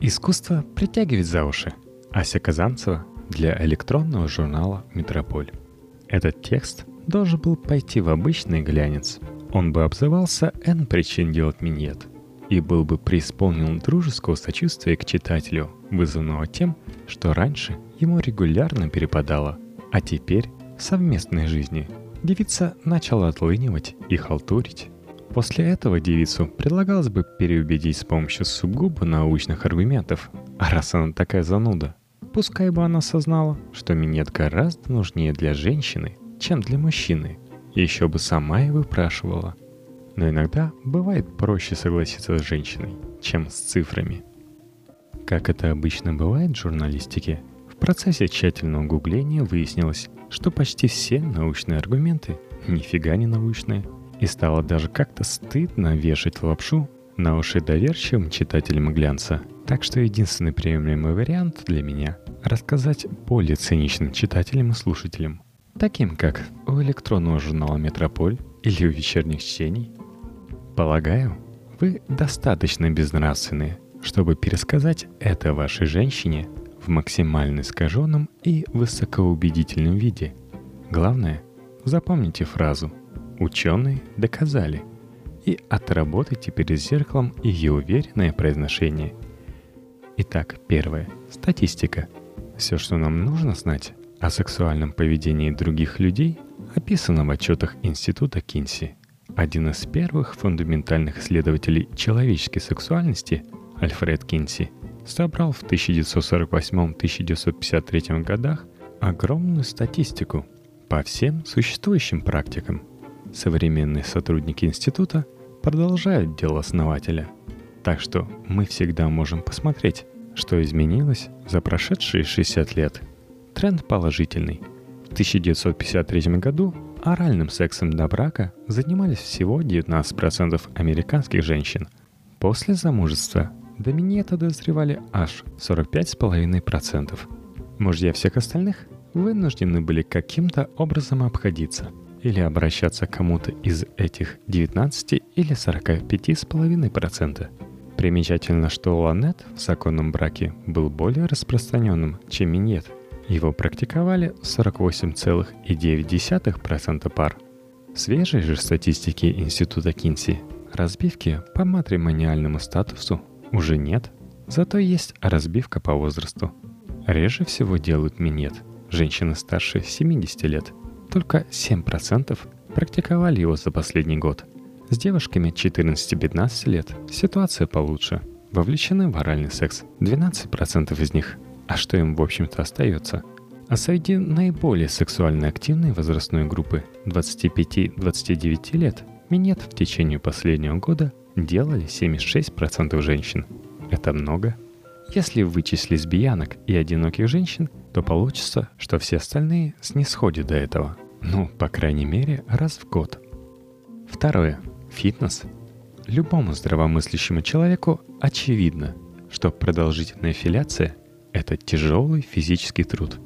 Искусство притягивает за уши. Ася Казанцева для электронного журнала «Метрополь». Этот текст должен был пойти в обычный глянец. Он бы обзывался «Н причин делать минет» и был бы преисполнен дружеского сочувствия к читателю, вызванного тем, что раньше ему регулярно перепадало, а теперь в совместной жизни девица начала отлынивать и халтурить. После этого девицу предлагалось бы переубедить с помощью сугубо научных аргументов. А раз она такая зануда, пускай бы она осознала, что минет гораздо нужнее для женщины, чем для мужчины. Еще бы сама и выпрашивала. Но иногда бывает проще согласиться с женщиной, чем с цифрами. Как это обычно бывает в журналистике, в процессе тщательного гугления выяснилось, что почти все научные аргументы нифига не научные – и стало даже как-то стыдно вешать лапшу на уши доверчивым читателям глянца. Так что единственный приемлемый вариант для меня — рассказать более циничным читателям и слушателям, таким как у электронного журнала «Метрополь» или у вечерних чтений. Полагаю, вы достаточно безнравственны, чтобы пересказать это вашей женщине в максимально искаженном и высокоубедительном виде. Главное, запомните фразу — Ученые доказали. И отработайте перед зеркалом ее уверенное произношение. Итак, первое. Статистика. Все, что нам нужно знать о сексуальном поведении других людей, описано в отчетах Института Кинси. Один из первых фундаментальных исследователей человеческой сексуальности, Альфред Кинси, собрал в 1948-1953 годах огромную статистику по всем существующим практикам – современные сотрудники института продолжают дело основателя. Так что мы всегда можем посмотреть, что изменилось за прошедшие 60 лет. Тренд положительный. В 1953 году оральным сексом до брака занимались всего 19% американских женщин. После замужества до минета дозревали аж 45,5%. Мужья всех остальных вынуждены были каким-то образом обходиться – или обращаться к кому-то из этих 19 или 45,5%. Примечательно, что ланет в законном браке был более распространенным, чем минет. Его практиковали 48,9% пар. В свежей же статистике Института Кинси разбивки по матримониальному статусу уже нет, зато есть разбивка по возрасту. Реже всего делают минет женщины старше 70 лет – только 7% практиковали его за последний год. С девушками 14-15 лет ситуация получше. Вовлечены в оральный секс 12% из них. А что им в общем-то остается? А среди наиболее сексуально активной возрастной группы 25-29 лет минет в течение последнего года делали 76% женщин. Это много? Если вычесть лесбиянок и одиноких женщин, то получится, что все остальные снисходят до этого – ну, по крайней мере, раз в год. Второе. Фитнес. Любому здравомыслящему человеку очевидно, что продолжительная филяция – это тяжелый физический труд.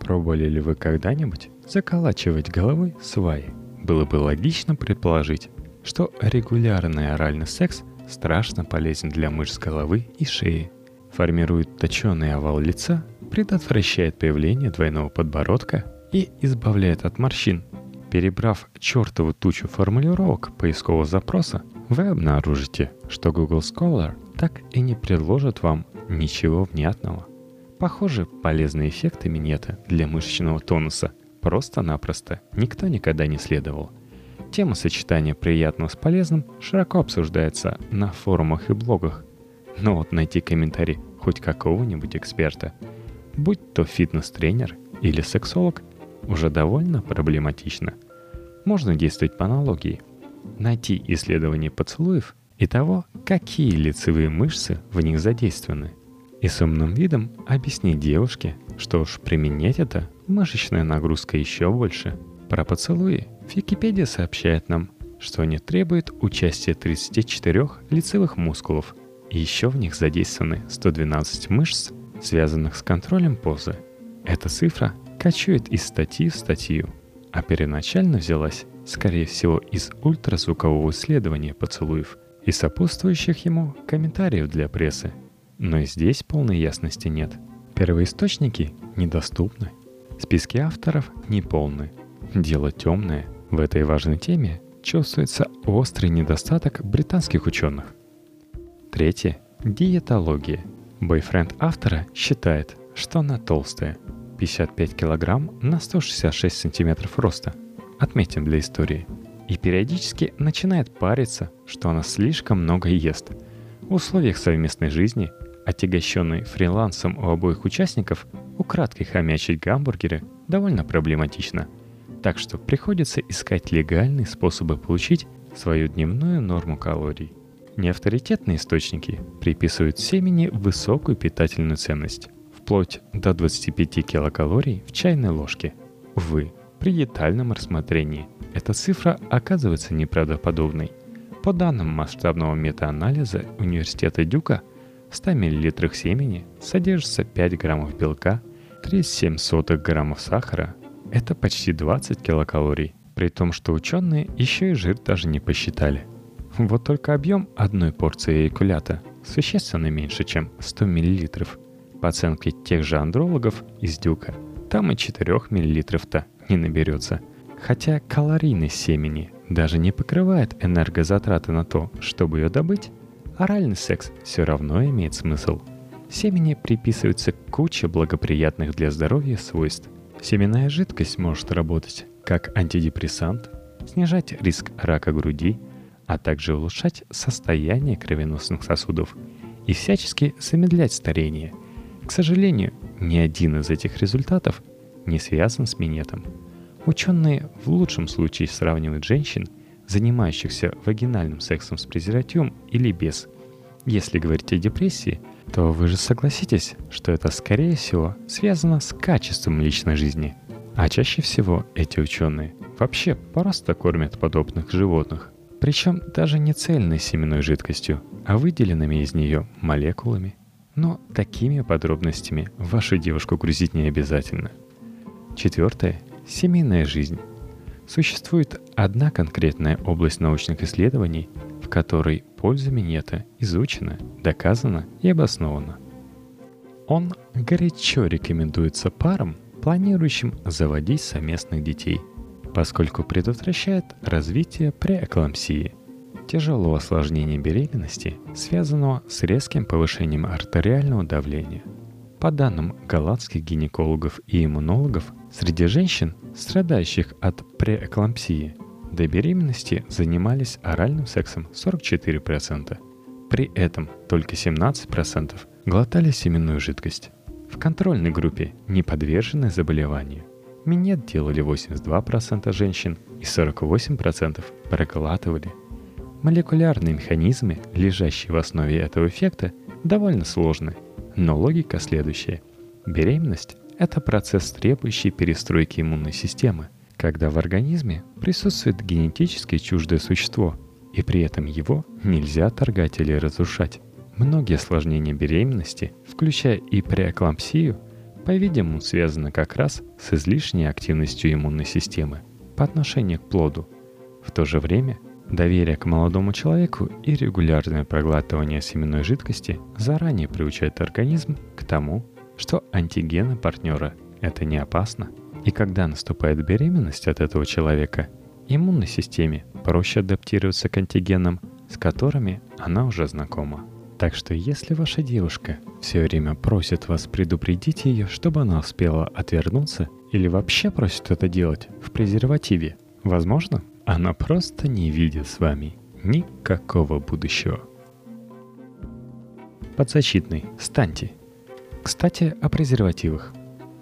Пробовали ли вы когда-нибудь заколачивать головой сваи? Было бы логично предположить, что регулярный оральный секс страшно полезен для мышц головы и шеи, формирует точеный овал лица, предотвращает появление двойного подбородка и избавляет от морщин. Перебрав чертову тучу формулировок поискового запроса, вы обнаружите, что Google Scholar так и не предложит вам ничего внятного. Похоже, полезные эффекты минета для мышечного тонуса просто-напросто никто никогда не следовал. Тема сочетания приятного с полезным широко обсуждается на форумах и блогах. Но вот найти комментарий хоть какого-нибудь эксперта, будь то фитнес-тренер или сексолог, уже довольно проблематично. Можно действовать по аналогии. Найти исследование поцелуев и того, какие лицевые мышцы в них задействованы. И с умным видом объяснить девушке, что уж применять это мышечная нагрузка еще больше. Про поцелуи Википедия сообщает нам, что они требуют участия 34 лицевых мускулов, и еще в них задействованы 112 мышц, связанных с контролем позы. Эта цифра кочует из статьи в статью, а первоначально взялась, скорее всего, из ультразвукового исследования поцелуев и сопутствующих ему комментариев для прессы. но и здесь полной ясности нет. Первоисточники недоступны. Списки авторов неполны. Дело темное. В этой важной теме чувствуется острый недостаток британских ученых. Третье – диетология. Бойфренд автора считает, что она толстая. 55 килограмм на 166 сантиметров роста. Отметим для истории. И периодически начинает париться, что она слишком много ест. В условиях совместной жизни, отягощенной фрилансом у обоих участников, украдкой хомячить гамбургеры довольно проблематично. Так что приходится искать легальные способы получить свою дневную норму калорий. Неавторитетные источники приписывают семени высокую питательную ценность, вплоть до 25 килокалорий в чайной ложке. Увы, при детальном рассмотрении эта цифра оказывается неправдоподобной. По данным масштабного метаанализа университета Дюка, в 100 мл семени содержится 5 граммов белка, 3,7 граммов сахара. Это почти 20 килокалорий, при том, что ученые еще и жир даже не посчитали – вот только объем одной порции эякулята существенно меньше, чем 100 мл. По оценке тех же андрологов из Дюка, там и 4 мл-то не наберется. Хотя калорийность семени даже не покрывает энергозатраты на то, чтобы ее добыть, оральный секс все равно имеет смысл. Семени приписывается куча благоприятных для здоровья свойств. Семенная жидкость может работать как антидепрессант, снижать риск рака груди – а также улучшать состояние кровеносных сосудов и всячески замедлять старение. К сожалению, ни один из этих результатов не связан с минетом. Ученые в лучшем случае сравнивают женщин, занимающихся вагинальным сексом с презервативом или без. Если говорить о депрессии, то вы же согласитесь, что это скорее всего связано с качеством личной жизни. А чаще всего эти ученые вообще просто кормят подобных животных, причем даже не цельной семенной жидкостью, а выделенными из нее молекулами. Но такими подробностями вашу девушку грузить не обязательно. Четвертое – семейная жизнь. Существует одна конкретная область научных исследований, в которой польза минета изучена, доказана и обоснована. Он горячо рекомендуется парам, планирующим заводить совместных детей – поскольку предотвращает развитие преэклампсии, тяжелого осложнения беременности, связанного с резким повышением артериального давления. По данным голландских гинекологов и иммунологов, среди женщин, страдающих от преэклампсии, до беременности занимались оральным сексом 44%. При этом только 17% глотали семенную жидкость. В контрольной группе не подвержены заболеванию Минет делали 82% женщин и 48% проглатывали. Молекулярные механизмы, лежащие в основе этого эффекта, довольно сложны, но логика следующая. Беременность – это процесс, требующий перестройки иммунной системы, когда в организме присутствует генетически чуждое существо, и при этом его нельзя торгать или разрушать. Многие осложнения беременности, включая и преэклампсию, по-видимому, связано как раз с излишней активностью иммунной системы по отношению к плоду. В то же время доверие к молодому человеку и регулярное проглатывание семенной жидкости заранее приучает организм к тому, что антигены партнера – это не опасно. И когда наступает беременность от этого человека, иммунной системе проще адаптироваться к антигенам, с которыми она уже знакома. Так что если ваша девушка все время просит вас предупредить ее, чтобы она успела отвернуться, или вообще просит это делать в презервативе, возможно, она просто не видит с вами никакого будущего. Подзащитный. Станьте. Кстати, о презервативах.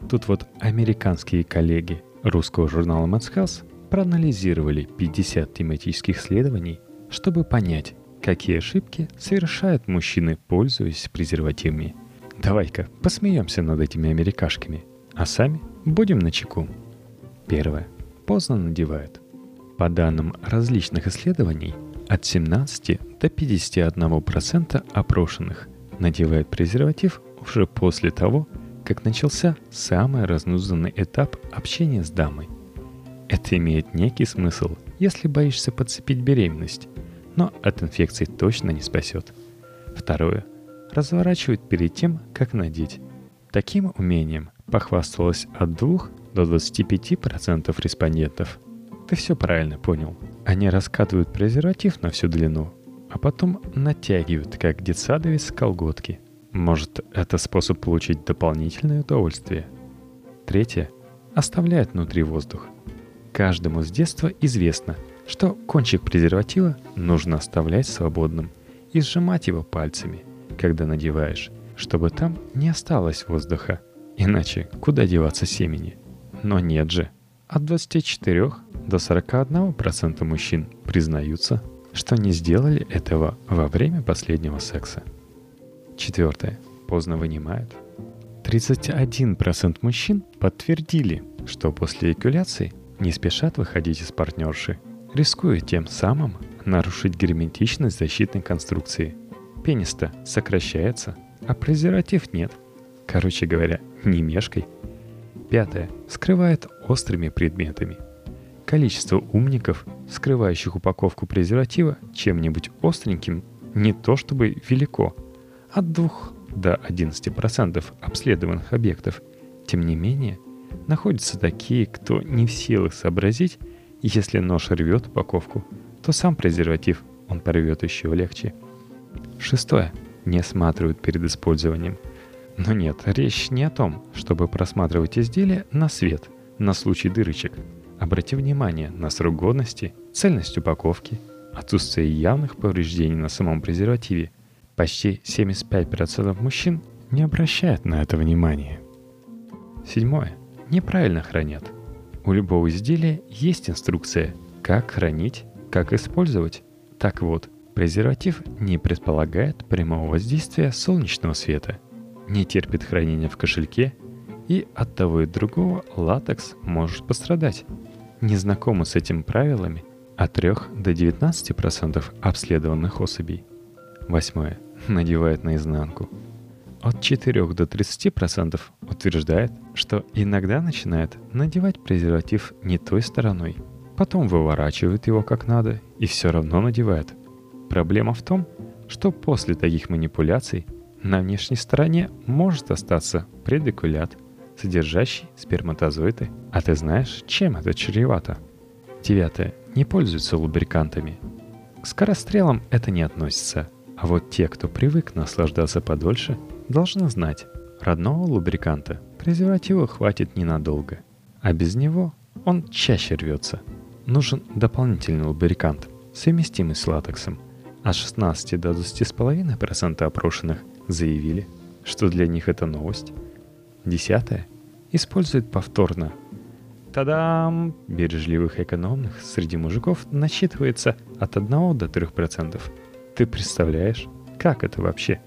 Тут вот американские коллеги русского журнала Men's Health проанализировали 50 тематических исследований, чтобы понять, Какие ошибки совершают мужчины, пользуясь презервативами? Давай-ка посмеемся над этими америкашками, а сами будем на чеку. Первое. Поздно надевают. По данным различных исследований, от 17 до 51% опрошенных надевают презерватив уже после того, как начался самый разнузданный этап общения с дамой. Это имеет некий смысл, если боишься подцепить беременность, но от инфекции точно не спасет. Второе. разворачивают перед тем, как надеть. Таким умением похвасталось от 2 до 25% респондентов. Ты все правильно понял. Они раскатывают презерватив на всю длину, а потом натягивают, как детсадовец, колготки. Может, это способ получить дополнительное удовольствие? Третье. Оставляют внутри воздух. Каждому с детства известно, что кончик презерватива нужно оставлять свободным и сжимать его пальцами, когда надеваешь, чтобы там не осталось воздуха. Иначе куда деваться семени? Но нет же. От 24 до 41% мужчин признаются, что не сделали этого во время последнего секса. Четвертое. Поздно вынимают. 31% мужчин подтвердили, что после экуляции не спешат выходить из партнерши, рискуя тем самым нарушить герметичность защитной конструкции. Пенис-то сокращается, а презерватив нет. Короче говоря, не мешкой. Пятое. Скрывает острыми предметами. Количество умников, скрывающих упаковку презерватива чем-нибудь остреньким, не то чтобы велико. От 2 до 11% обследованных объектов. Тем не менее, находятся такие, кто не в силах сообразить, если нож рвет упаковку, то сам презерватив он порвет еще легче. Шестое. Не осматривают перед использованием. Но нет, речь не о том, чтобы просматривать изделие на свет, на случай дырочек. Обрати внимание на срок годности, цельность упаковки, отсутствие явных повреждений на самом презервативе. Почти 75% мужчин не обращают на это внимания. Седьмое. Неправильно хранят. У любого изделия есть инструкция, как хранить, как использовать. Так вот, презерватив не предполагает прямого воздействия солнечного света, не терпит хранения в кошельке, и от того и другого латекс может пострадать. Незнакомы с этими правилами от 3 до 19% обследованных особей. Восьмое. Надевает наизнанку. От 4 до 30% утверждает, что иногда начинает надевать презерватив не той стороной – потом выворачивает его как надо и все равно надевает. Проблема в том, что после таких манипуляций на внешней стороне может остаться предикулят, содержащий сперматозоиды. А ты знаешь, чем это чревато? Девятое. Не пользуются лубрикантами. К скорострелам это не относится. А вот те, кто привык наслаждаться подольше, должны знать, родного лубриканта презерватива хватит ненадолго. А без него он чаще рвется – нужен дополнительный лубрикант, совместимый с латексом. А 16 до 20,5% опрошенных заявили, что для них это новость. Десятое использует повторно. Тадам! Бережливых экономных среди мужиков насчитывается от 1 до 3%. Ты представляешь, как это вообще?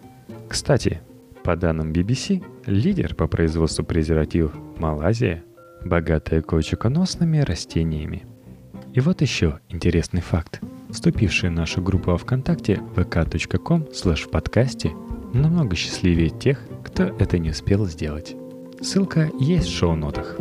Кстати, по данным BBC, лидер по производству презервативов Малайзия, богатая кочеконосными растениями – и вот еще интересный факт. Вступившие в нашу группу ВКонтакте vk.com в подкасте намного счастливее тех, кто это не успел сделать. Ссылка есть в шоу-нотах.